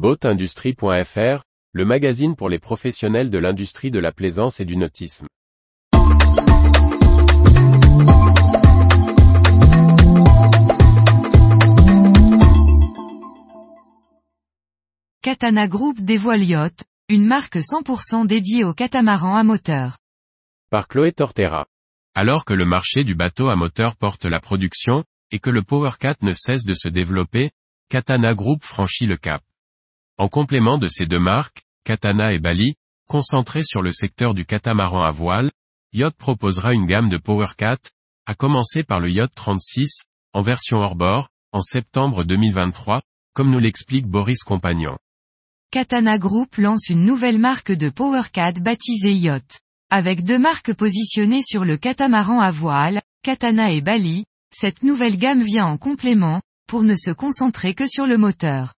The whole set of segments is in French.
Boatindustrie.fr, le magazine pour les professionnels de l'industrie de la plaisance et du nautisme. Katana Group dévoile Yacht, une marque 100% dédiée aux catamarans à moteur. Par Chloé Tortera. Alors que le marché du bateau à moteur porte la production, et que le PowerCat ne cesse de se développer, Katana Group franchit le cap. En complément de ces deux marques, Katana et Bali, concentrées sur le secteur du catamaran à voile, Yacht proposera une gamme de PowerCat, à commencer par le Yacht 36, en version hors-bord, en septembre 2023, comme nous l'explique Boris Compagnon. Katana Group lance une nouvelle marque de PowerCat baptisée Yacht. Avec deux marques positionnées sur le catamaran à voile, Katana et Bali, cette nouvelle gamme vient en complément, pour ne se concentrer que sur le moteur.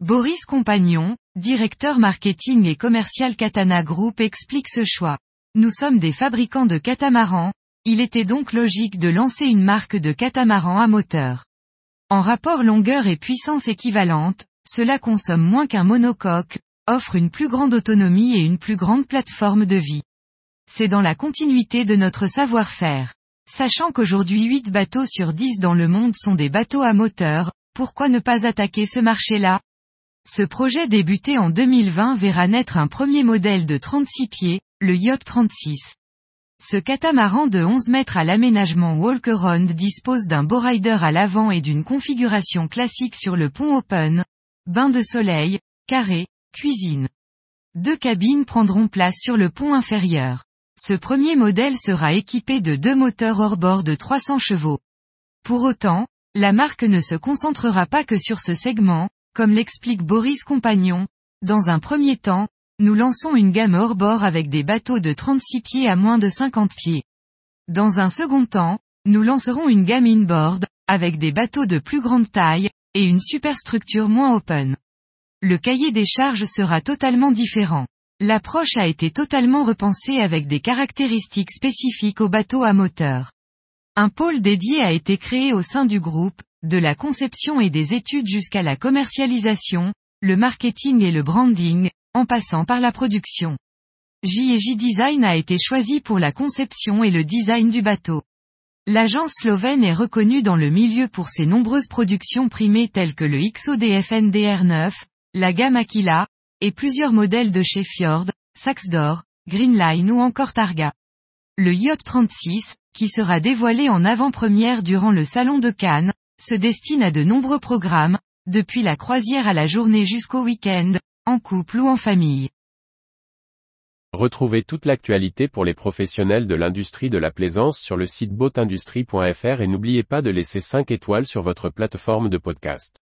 Boris Compagnon, directeur marketing et commercial Katana Group explique ce choix. Nous sommes des fabricants de catamarans, il était donc logique de lancer une marque de catamaran à moteur. En rapport longueur et puissance équivalente, cela consomme moins qu'un monocoque, offre une plus grande autonomie et une plus grande plateforme de vie. C'est dans la continuité de notre savoir-faire. Sachant qu'aujourd'hui 8 bateaux sur 10 dans le monde sont des bateaux à moteur, pourquoi ne pas attaquer ce marché-là? Ce projet débuté en 2020 verra naître un premier modèle de 36 pieds, le Yacht 36. Ce catamaran de 11 mètres à l'aménagement Walker-Round dispose d'un rider à l'avant et d'une configuration classique sur le pont open, bain de soleil, carré, cuisine. Deux cabines prendront place sur le pont inférieur. Ce premier modèle sera équipé de deux moteurs hors-bord de 300 chevaux. Pour autant, la marque ne se concentrera pas que sur ce segment, comme l'explique Boris Compagnon. Dans un premier temps, nous lançons une gamme hors-bord avec des bateaux de 36 pieds à moins de 50 pieds. Dans un second temps, nous lancerons une gamme inboard, avec des bateaux de plus grande taille, et une superstructure moins open. Le cahier des charges sera totalement différent. L'approche a été totalement repensée avec des caractéristiques spécifiques aux bateaux à moteur. Un pôle dédié a été créé au sein du groupe, de la conception et des études jusqu'à la commercialisation, le marketing et le branding, en passant par la production. J&J Design a été choisi pour la conception et le design du bateau. L'agence slovène est reconnue dans le milieu pour ses nombreuses productions primées telles que le XODF NDR9, la gamme Aquila, et plusieurs modèles de chez Fjord, Saxdor, Greenline ou encore Targa. Le Yacht 36, qui sera dévoilé en avant-première durant le Salon de Cannes, se destine à de nombreux programmes, depuis la croisière à la journée jusqu'au week-end, en couple ou en famille. Retrouvez toute l'actualité pour les professionnels de l'industrie de la plaisance sur le site boatindustrie.fr et n'oubliez pas de laisser 5 étoiles sur votre plateforme de podcast.